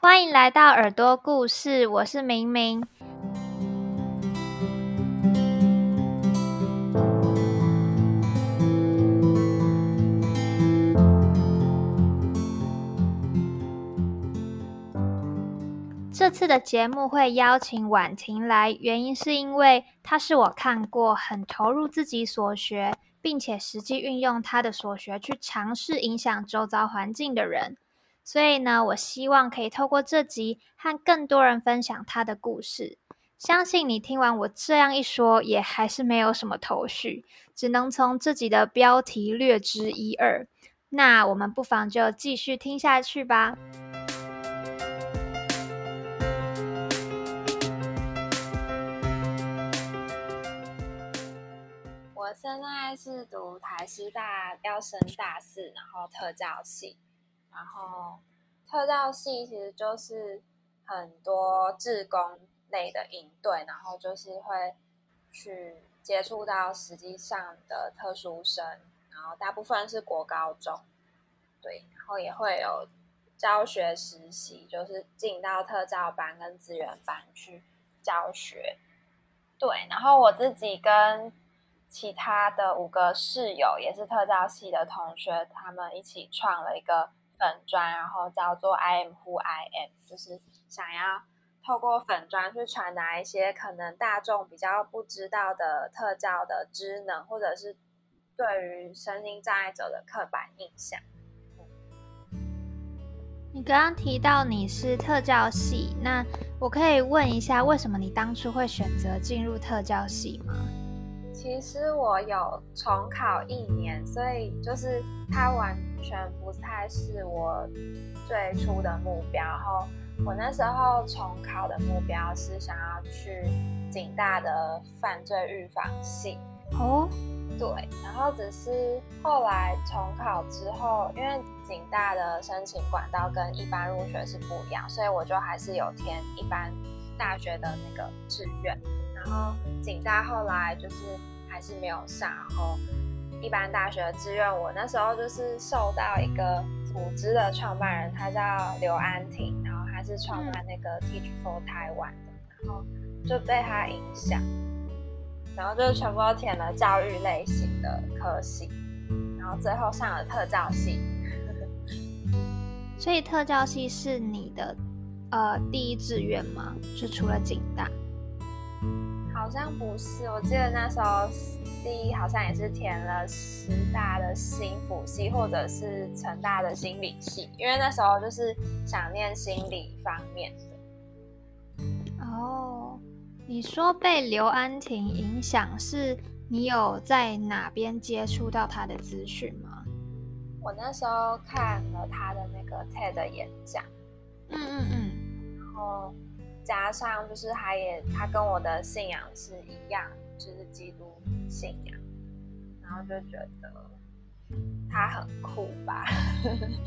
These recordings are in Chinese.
欢迎来到耳朵故事，我是明明。这次的节目会邀请婉婷来，原因是因为她是我看过很投入自己所学，并且实际运用她的所学去尝试影响周遭环境的人。所以呢，我希望可以透过这集和更多人分享他的故事。相信你听完我这样一说，也还是没有什么头绪，只能从自己的标题略知一二。那我们不妨就继续听下去吧。我现在是读台师大要升大四，然后特教系，然后特教系其实就是很多志工类的营队，然后就是会去接触到实际上的特殊生，然后大部分是国高中，对，然后也会有教学实习，就是进到特教班跟资源班去教学，对，然后我自己跟其他的五个室友也是特教系的同学，他们一起创了一个粉砖，然后叫做 I am who I am，就是想要透过粉砖去传达一些可能大众比较不知道的特教的职能，或者是对于身心障碍者的刻板印象。你刚刚提到你是特教系，那我可以问一下，为什么你当初会选择进入特教系吗？其实我有重考一年，所以就是它完全不太是我最初的目标。然后我那时候重考的目标是想要去警大的犯罪预防系。哦，对，然后只是后来重考之后，因为警大的申请管道跟一般入学是不一样，所以我就还是有填一般大学的那个志愿。然后警大后来就是还是没有上，然后一般大学的志愿，我那时候就是受到一个组织的创办人，他叫刘安婷，然后他是创办那个 Teach for Taiwan 的，然后就被他影响，然后就全部都填了教育类型的科系，然后最后上了特教系。所以特教系是你的呃第一志愿吗？是除了警大？好像不是，我记得那时候第一好像也是填了师大的心辅系，或者是成大的心理系，因为那时候就是想念心理方面的。哦，你说被刘安婷影响，是你有在哪边接触到她的资讯吗？我那时候看了他的那个 TED 演讲，嗯嗯嗯，然后。加上就是他也他跟我的信仰是一样，就是基督信仰，然后就觉得他很酷吧。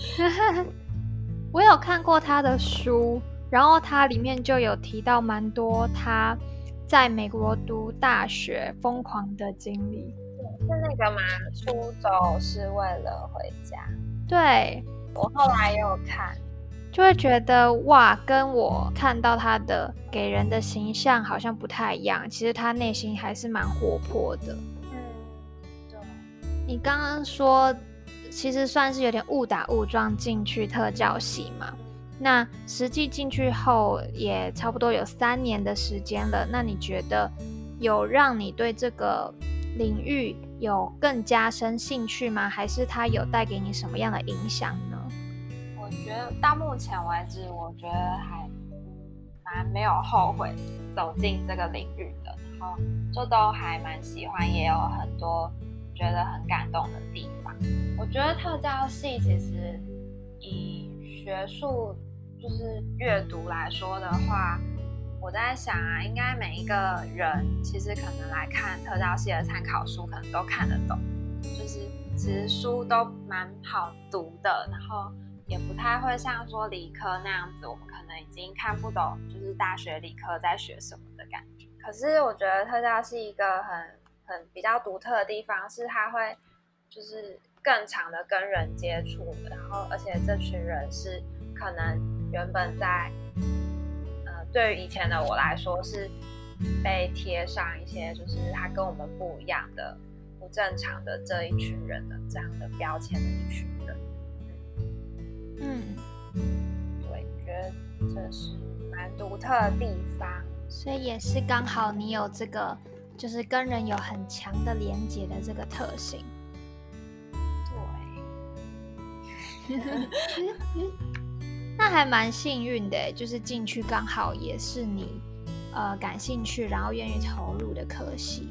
我有看过他的书，然后他里面就有提到蛮多他在美国读大学疯狂的经历。是那个吗？出走是为了回家。对，我后来也有看。就会觉得哇，跟我看到他的给人的形象好像不太一样。其实他内心还是蛮活泼的。嗯，对。你刚刚说，其实算是有点误打误撞进去特教系嘛？那实际进去后也差不多有三年的时间了。那你觉得有让你对这个领域有更加深兴趣吗？还是它有带给你什么样的影响觉得到目前为止，我觉得还蛮没有后悔走进这个领域的，然后就都还蛮喜欢，也有很多觉得很感动的地方。我觉得特教系其实以学术就是阅读来说的话，我在想啊，应该每一个人其实可能来看特教系的参考书，可能都看得懂，就是其实书都蛮好读的，然后。也不太会像说理科那样子，我们可能已经看不懂，就是大学理科在学什么的感觉。可是我觉得特教是一个很很比较独特的地方，是它会就是更长的跟人接触，然后而且这群人是可能原本在，呃，对于以前的我来说是被贴上一些就是他跟我们不一样的、不正常的这一群人的这样的标签的一群人。嗯，对，觉得这是蛮独特的地方，所以也是刚好你有这个，就是跟人有很强的连接的这个特性。那还蛮幸运的，就是进去刚好也是你呃感兴趣，然后愿意投入的科系。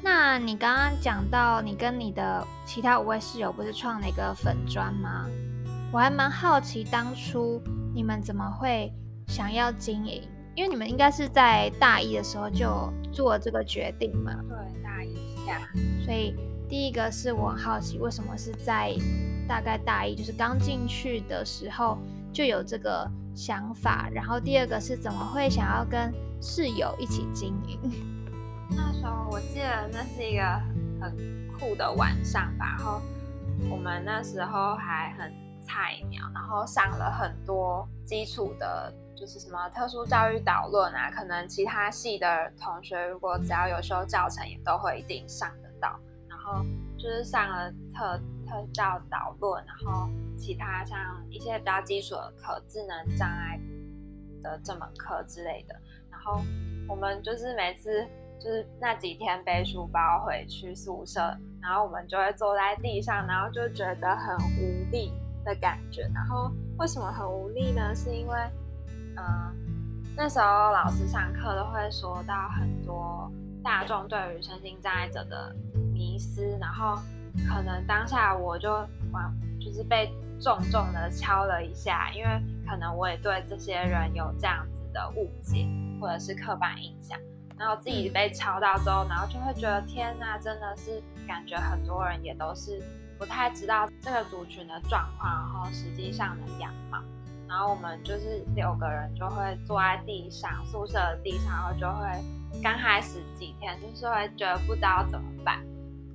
那你刚刚讲到你跟你的其他五位室友不是创了一个粉砖吗？我还蛮好奇当初你们怎么会想要经营，因为你们应该是在大一的时候就做这个决定嘛。对，大一下。所以第一个是我很好奇，为什么是在。大概大一就是刚进去的时候就有这个想法，然后第二个是怎么会想要跟室友一起经营？那时候我记得那是一个很酷的晚上吧，然后我们那时候还很菜鸟，然后上了很多基础的，就是什么特殊教育导论啊，可能其他系的同学如果只要有修教程，也都会一定上得到，然后就是上了特。特教导论，然后其他像一些比较基础的可智能障碍的这门课之类的，然后我们就是每次就是那几天背书包回去宿舍，然后我们就会坐在地上，然后就觉得很无力的感觉。然后为什么很无力呢？是因为嗯那时候老师上课都会说到很多大众对于身心障碍者的迷思，然后。可能当下我就往就是被重重的敲了一下，因为可能我也对这些人有这样子的误解或者是刻板印象，然后自己被敲到之后，然后就会觉得天呐，真的是感觉很多人也都是不太知道这个族群的状况，然后实际上的样貌，然后我们就是六个人就会坐在地上，宿舍的地上，然后就会刚开始几天就是会觉得不知道怎么办，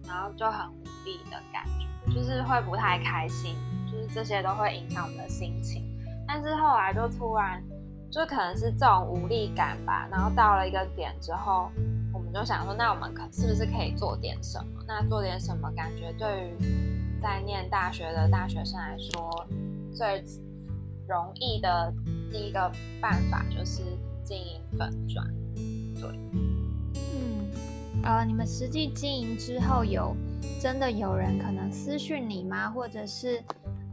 然后就很无。力的感觉，就是会不太开心，就是这些都会影响我们的心情。但是后来就突然，就可能是这种无力感吧。然后到了一个点之后，我们就想说，那我们可是不是可以做点什么？那做点什么？感觉对于在念大学的大学生来说，最容易的第一个办法就是经营粉砖。对，嗯，呃，你们实际经营之后有？真的有人可能私讯你吗？或者是，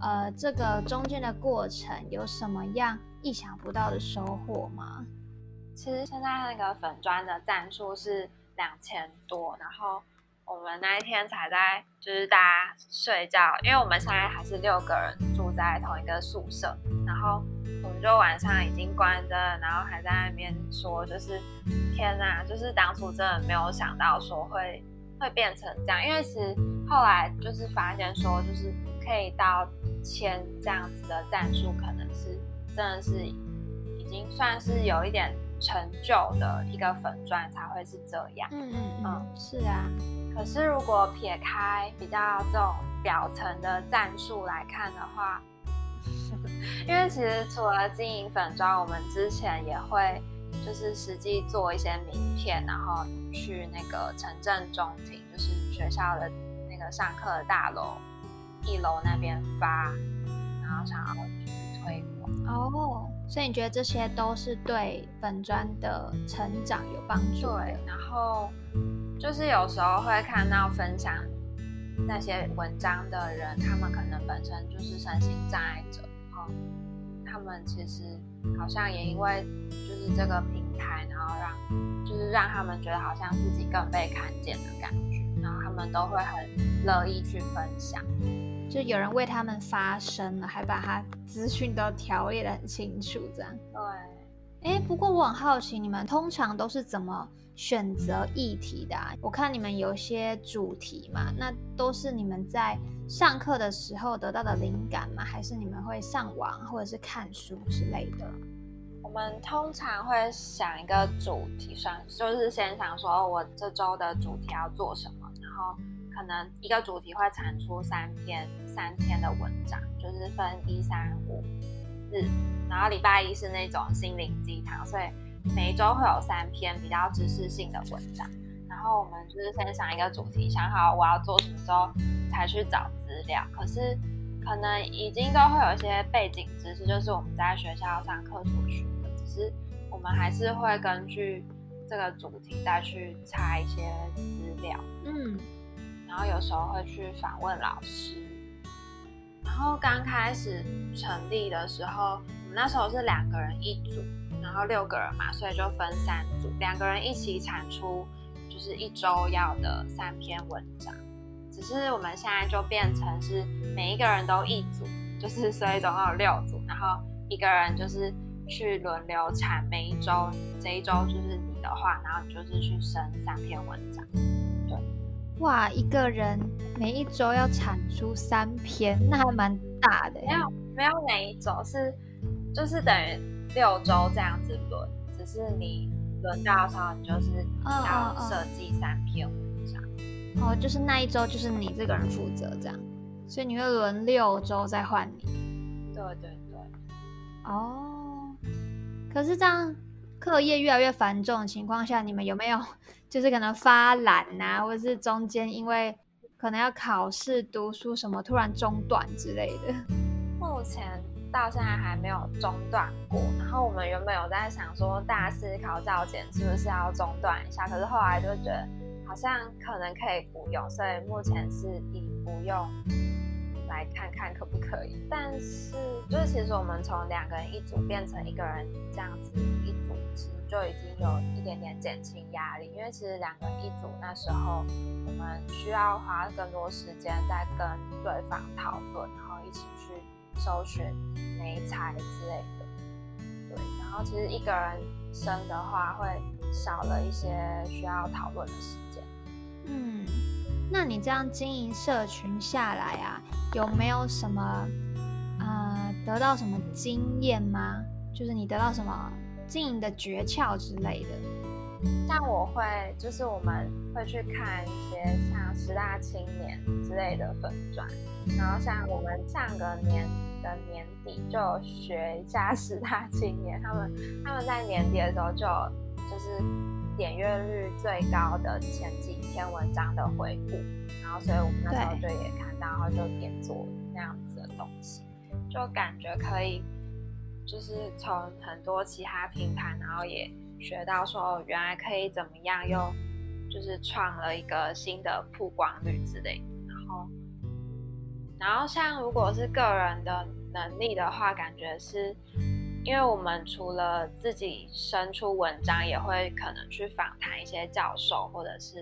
呃，这个中间的过程有什么样意想不到的收获吗？其实现在那个粉砖的赞数是两千多，然后我们那一天才在就是大家睡觉，因为我们现在还是六个人住在同一个宿舍，然后我们就晚上已经关灯，然后还在那边说，就是天哪，就是当初真的没有想到说会。会变成这样，因为其实后来就是发现说，就是可以到签这样子的战术，可能是真的是已经算是有一点成就的一个粉钻才会是这样。嗯嗯嗯，是啊。可是如果撇开比较这种表层的战术来看的话，因为其实除了经营粉砖，我们之前也会。就是实际做一些名片，然后去那个城镇中庭，就是学校的那个上课的大楼一楼那边发，然后想要去推广。哦，所以你觉得这些都是对本专的成长有帮助？对，然后就是有时候会看到分享那些文章的人，他们可能本身就是身心障碍者，然他们其实。好像也因为就是这个平台，然后让就是让他们觉得好像自己更被看见的感觉，然后他们都会很乐意去分享，就有人为他们发声了，还把他资讯都条列的很清楚，这样。对，哎，不过我很好奇，你们通常都是怎么选择议题的？我看你们有些主题嘛，那都是你们在。上课的时候得到的灵感吗？还是你们会上网或者是看书之类的？我们通常会想一个主题，算就是先想说，我这周的主题要做什么，然后可能一个主题会产出三篇三天的文章，就是分一三五日，然后礼拜一是那种心灵鸡汤，所以每一周会有三篇比较知识性的文章。然后我们就是先想一个主题，想好我要做什么时候才去找资料。可是可能已经都会有一些背景知识，就是我们在学校上课所学的，只是我们还是会根据这个主题再去查一些资料。嗯，然后有时候会去访问老师。然后刚开始成立的时候，我们那时候是两个人一组，然后六个人嘛，所以就分三组，两个人一起产出。就是一周要的三篇文章，只是我们现在就变成是每一个人都一组，就是所以总共有六组，然后一个人就是去轮流产，每一周这一周就是你的话，然后你就是去生三篇文章。对，哇，一个人每一周要产出三篇，那还蛮大的。没有没有每一周是就是等于六周这样子轮，只是你。轮到的时候，你就是要设计三篇文章。哦，就是那一周就是你这个人负责这样，所以你会轮六周再换你。对对对。哦，可是这样课业越来越繁重的情况下，你们有没有就是可能发懒呐，或者是中间因为可能要考试、读书什么突然中断之类的？目前。到现在还没有中断过，然后我们原本有在想说大四考教检是不是要中断一下，可是后来就觉得好像可能可以不用，所以目前是以不用来看看可不可以。但是就是其实我们从两个人一组变成一个人这样子一组，其实就已经有一点点减轻压力，因为其实两个人一组那时候我们需要花更多时间在跟对方讨论，然后一起去。搜寻美材之类的，对，然后其实一个人生的话会少了一些需要讨论的时间。嗯，那你这样经营社群下来啊，有没有什么呃得到什么经验吗？就是你得到什么经营的诀窍之类的？像我会，就是我们会去看一些像十大青年之类的粉钻，然后像我们上个年。的年底就学一下十大青年，他们他们在年底的时候就就是点阅率最高的前几篇文章的回顾，然后所以我们那时候就也看到，然后就点做那样子的东西，就感觉可以就是从很多其他平台，然后也学到说哦，原来可以怎么样，又就是创了一个新的曝光率之类，然后。然后，像如果是个人的能力的话，感觉是，因为我们除了自己生出文章，也会可能去访谈一些教授或者是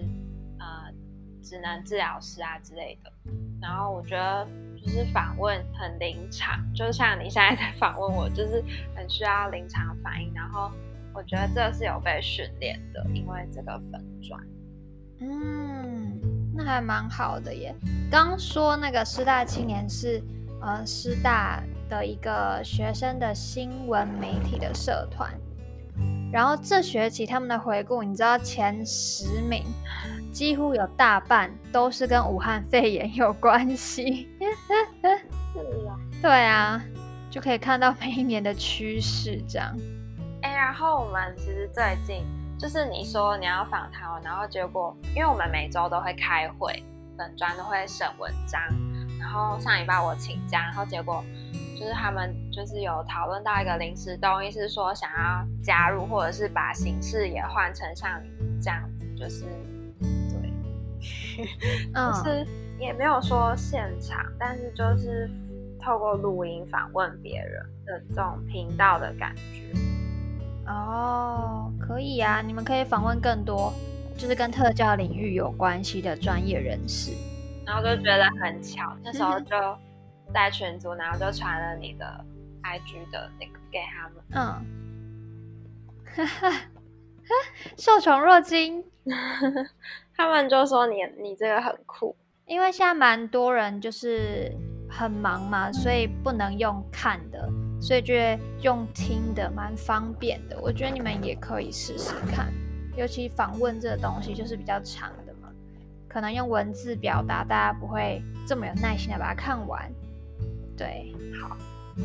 呃，职能治疗师啊之类的。然后我觉得就是访问很临场，就像你现在在访问我，就是很需要临场反应。然后我觉得这是有被训练的，因为这个粉转，嗯。那还蛮好的耶。刚说那个师大青年是呃师大的一个学生的新闻媒体的社团，然后这学期他们的回顾，你知道前十名几乎有大半都是跟武汉肺炎有关系。是啊，对啊，就可以看到每一年的趋势这样。哎，然后我们其实最近。就是你说你要访谈然后结果，因为我们每周都会开会，本专都会审文章，然后上礼拜我请假，然后结果就是他们就是有讨论到一个临时动议，是说想要加入或者是把形式也换成像你这样子，就是对，就是也没有说现场，但是就是透过录音访问别人的这种频道的感觉。哦，可以啊，你们可以访问更多，就是跟特教领域有关系的专业人士。然后就觉得很巧，那时候就在群组，然后就传了你的 IG 的那个给他们。嗯，哈哈，受宠若惊。他们就说你你这个很酷，因为现在蛮多人就是很忙嘛，所以不能用看的。所以觉得用听的蛮方便的，我觉得你们也可以试试看，尤其访问这个东西就是比较长可能用文字表达，大家不会这么有耐心的把它看完。对，好。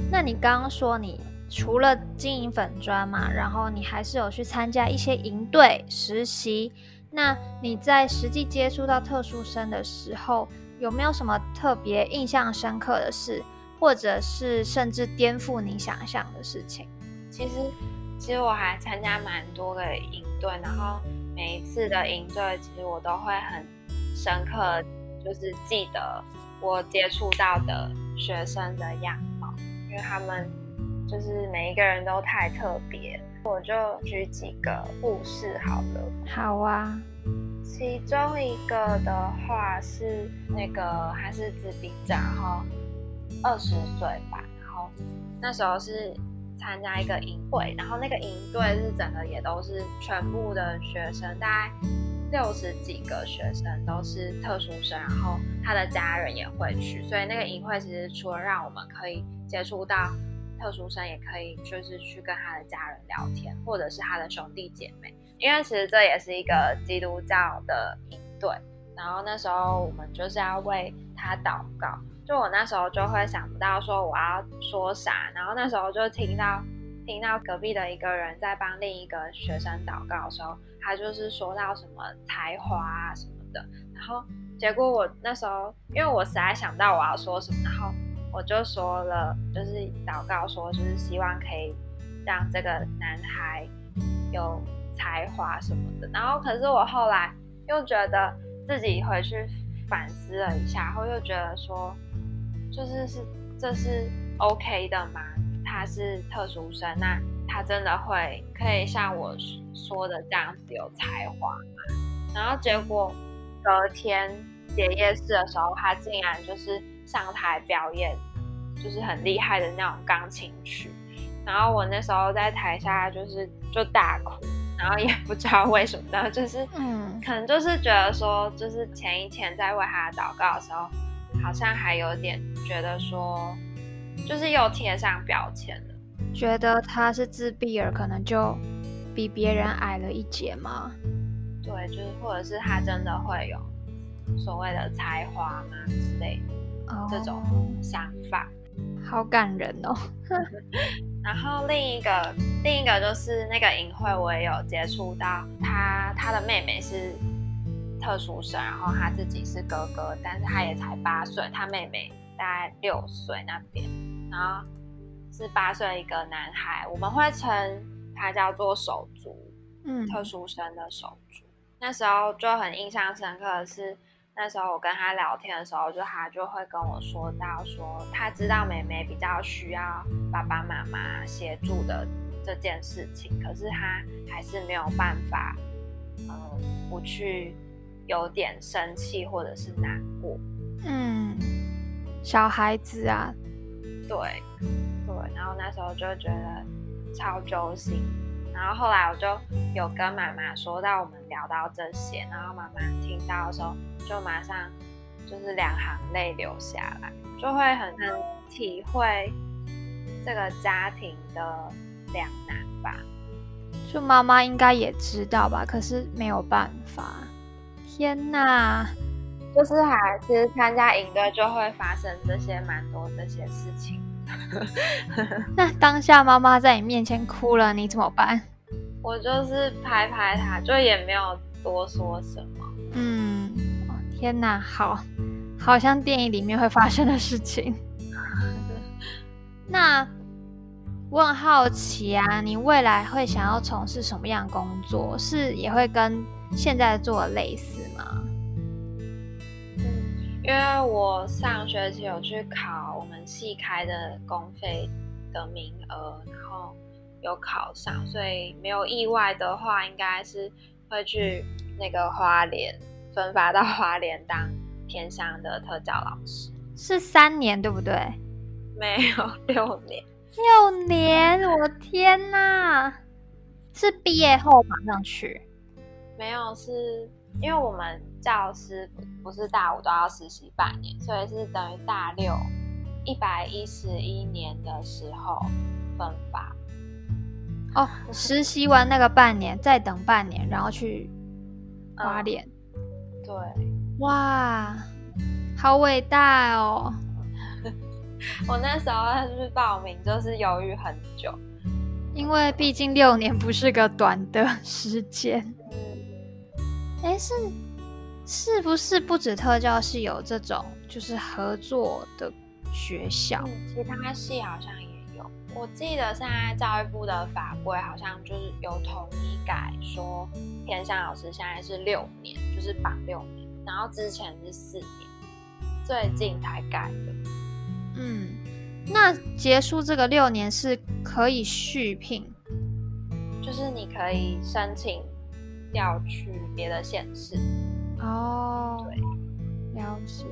那你刚刚说你除了经营粉砖嘛，然后你还是有去参加一些营队实习。那你在实际接触到特殊生的时候，有没有什么特别印象深刻的事，或者是甚至颠覆你想象的事情？其实，其实我还参加蛮多个营队，然后每一次的营队，其实我都会很深刻，就是记得我接触到的学生的样貌，因为他们就是每一个人都太特别。我就举几个故事好了。好啊，其中一个的话是那个还是自闭症，然后二十岁吧，然后那时候是参加一个营会，然后那个营队是整个也都是全部的学生，大概六十几个学生都是特殊生，然后他的家人也会去，所以那个营会其实除了让我们可以接触到。特殊生也可以，就是去跟他的家人聊天，或者是他的兄弟姐妹，因为其实这也是一个基督教的营队。然后那时候我们就是要为他祷告，就我那时候就会想不到说我要说啥，然后那时候就听到听到隔壁的一个人在帮另一个学生祷告的时候，他就是说到什么才华啊什么的，然后结果我那时候因为我实在想到我要说什么，然后。我就说了，就是祷告说，就是希望可以让这个男孩有才华什么的。然后，可是我后来又觉得自己回去反思了一下，然后又觉得说，就是是这是 OK 的吗？他是特殊生，那他真的会可以像我说的这样子有才华吗？然后结果隔天结业式的时候，他竟然就是。上台表演就是很厉害的那种钢琴曲，然后我那时候在台下就是就大哭，然后也不知道为什么，然后就是嗯，可能就是觉得说，就是前一天在为他祷告的时候，好像还有点觉得说，就是又贴上标签了，觉得他是自闭儿，可能就比别人矮了一截吗？对，就是或者是他真的会有所谓的才华吗之类的。这种想法，好感人哦。然后另一个，另一个就是那个尹慧，我也有接触到他，他的妹妹是特殊生，然后他自己是哥哥，但是他也才八岁，他妹妹大概六岁那边，然后是八岁一个男孩，我们会称他叫做手足，嗯，特殊生的手足。那时候就很印象深刻的是。那时候我跟他聊天的时候，就他就会跟我说到说，他知道妹妹比较需要爸爸妈妈协助的这件事情，可是他还是没有办法，嗯，不去有点生气或者是难过。嗯，小孩子啊，对对，然后那时候就觉得超揪心。然后后来我就有跟妈妈说到我们聊到这些，然后妈妈听到的时候就马上就是两行泪流下来，就会很能体会这个家庭的两难吧。就妈妈应该也知道吧，可是没有办法。天哪，就是还其实参加营队就会发生这些蛮多这些事情。那当下妈妈在你面前哭了，你怎么办？我就是拍拍她，就也没有多说什么。嗯，天哪，好，好像电影里面会发生的事情。那我很好奇啊，你未来会想要从事什么样工作？是也会跟现在做的类似吗？因为我上学期有去考我们系开的公费的名额，然后有考上，所以没有意外的话，应该是会去那个花莲分发到花莲当偏乡的特教老师，是三年对不对？没有六年，六年，我天哪！是毕业后马上去？没有，是因为我们。教师不是大五都要实习半年，所以是等于大六一百一十一年的时候分发。哦，实习完那个半年，再等半年，然后去花莲。对，哇，好伟大哦！我那时候是报名，就是犹豫很久，因为毕竟六年不是个短的时间。哎，是是不是不止特教系有这种就是合作的学校？其他系好像也有。我记得现在教育部的法规好像就是有统一改，说偏向老师现在是六年，就是绑六年，然后之前是四年，最近才改的。嗯，那结束这个六年是可以续聘，就是你可以申请。调去别的县市哦，对，了解。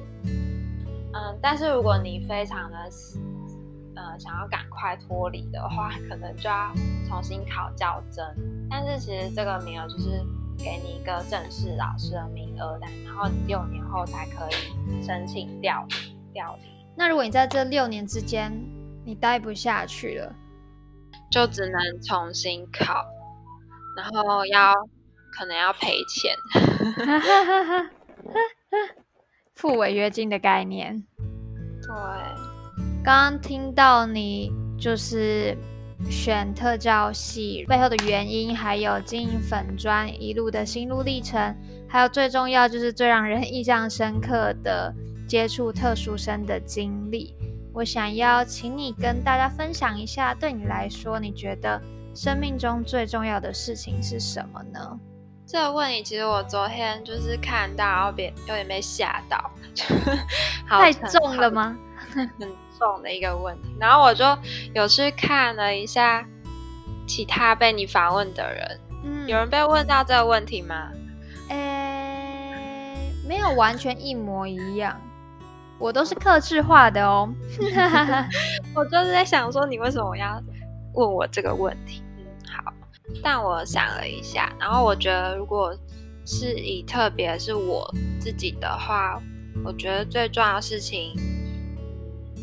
嗯，但是如果你非常的呃想要赶快脱离的话，可能就要重新考教甄。但是其实这个名额就是给你一个正式老师的名额，然后你六年后才可以申请调调离。那如果你在这六年之间你待不下去了，就只能重新考，然后要。可能要赔钱，付违约金的概念。对，刚刚听到你就是选特教系背后的原因，还有经营粉砖一路的心路历程，还有最重要就是最让人印象深刻的接触特殊生的经历。我想要请你跟大家分享一下，对你来说，你觉得生命中最重要的事情是什么呢？这个问题其实我昨天就是看到，然后别有点被吓到，太重了吗？很重的一个问题。然后我就有去看了一下其他被你访问的人，嗯，有人被问到这个问题吗？诶，没有完全一模一样，我都是克制化的哦。我就是在想说，你为什么要问我这个问题？但我想了一下，然后我觉得，如果是以特别是我自己的话，我觉得最重要的事情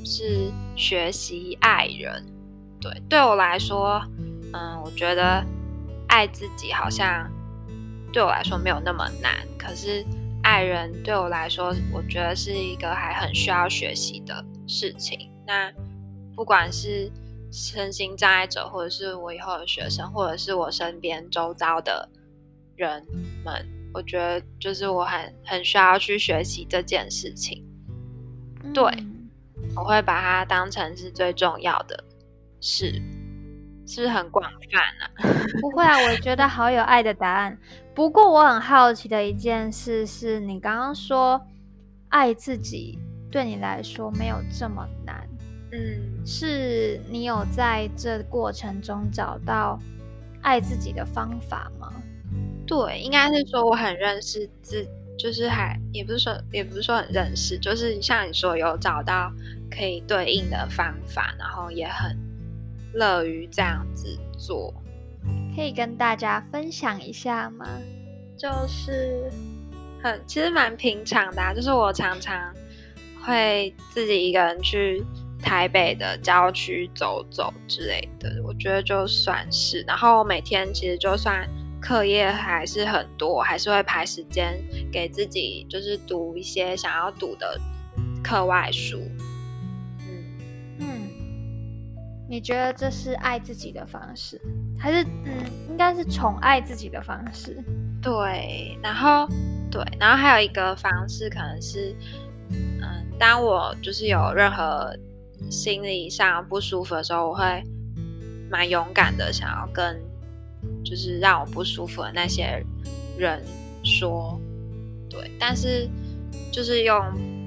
是学习爱人。对，对我来说，嗯，我觉得爱自己好像对我来说没有那么难，可是爱人对我来说，我觉得是一个还很需要学习的事情。那不管是身心障碍者，或者是我以后的学生，或者是我身边周遭的人们，我觉得就是我很很需要去学习这件事情。对，我会把它当成是最重要的事，是不是很广泛呢？不会啊，我觉得好有爱的答案。不过我很好奇的一件事是，你刚刚说爱自己对你来说没有这么难。嗯，是你有在这过程中找到爱自己的方法吗？对，应该是说我很认识自，就是还也不是说也不是说很认识，就是像你说有找到可以对应的方法，然后也很乐于这样子做。可以跟大家分享一下吗？就是很其实蛮平常的，就是我常常会自己一个人去。台北的郊区走走之类的，我觉得就算是。然后每天其实就算课业还是很多，还是会排时间给自己，就是读一些想要读的课外书。嗯嗯，你觉得这是爱自己的方式，还是嗯，应该是宠爱自己的方式？对，然后对，然后还有一个方式可能是，嗯，当我就是有任何。心理上不舒服的时候，我会蛮勇敢的，想要跟就是让我不舒服的那些人说，对，但是就是用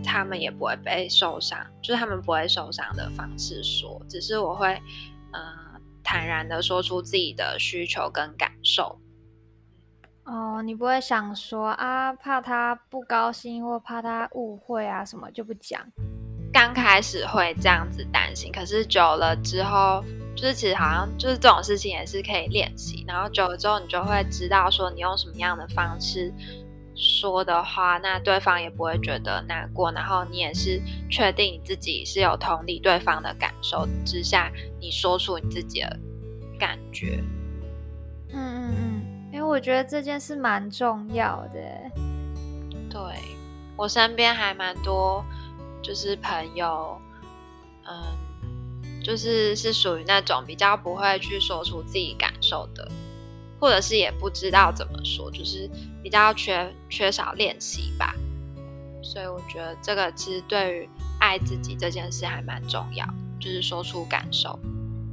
他们也不会被受伤，就是他们不会受伤的方式说，只是我会呃坦然的说出自己的需求跟感受。哦，你不会想说啊，怕他不高兴或怕他误会啊什么就不讲。刚开始会这样子担心，可是久了之后，就是其实好像就是这种事情也是可以练习。然后久了之后，你就会知道说你用什么样的方式说的话，那对方也不会觉得难过。然后你也是确定你自己是有同理对方的感受之下，你说出你自己的感觉。嗯嗯嗯，因为我觉得这件事蛮重要的。对。我身边还蛮多，就是朋友，嗯，就是是属于那种比较不会去说出自己感受的，或者是也不知道怎么说，就是比较缺缺少练习吧。所以我觉得这个其实对于爱自己这件事还蛮重要，就是说出感受。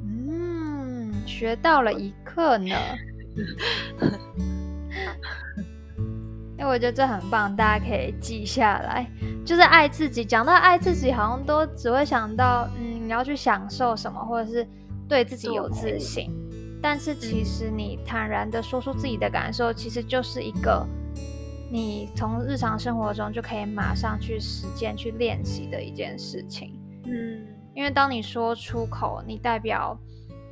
嗯，学到了一课呢。我觉得这很棒，大家可以记下来。就是爱自己，讲到爱自己，好像都只会想到，嗯，你要去享受什么，或者是对自己有自信。但是其实你坦然的说出自己的感受，其实就是一个你从日常生活中就可以马上去实践、去练习的一件事情。嗯，因为当你说出口，你代表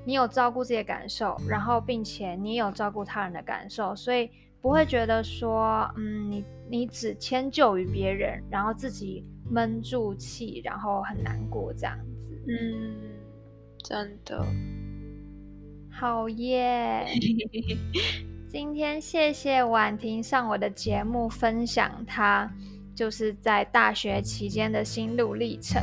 你有照顾自己的感受，然后并且你有照顾他人的感受，所以。不会觉得说，嗯，你你只迁就于别人，然后自己闷住气，然后很难过这样子。嗯，真的，好耶！今天谢谢婉婷上我的节目分享她就是在大学期间的心路历程。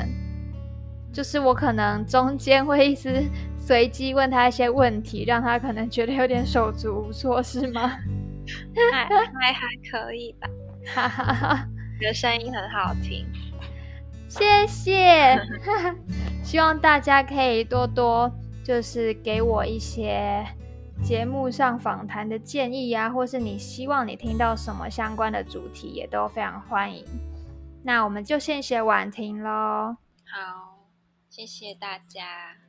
就是我可能中间会一直随机问她一些问题，让她可能觉得有点手足无措，是吗？还还还可以吧，哈哈哈！你的声音很好听，谢谢。希望大家可以多多就是给我一些节目上访谈的建议啊，或是你希望你听到什么相关的主题，也都非常欢迎。那我们就先谢婉婷喽。好，谢谢大家。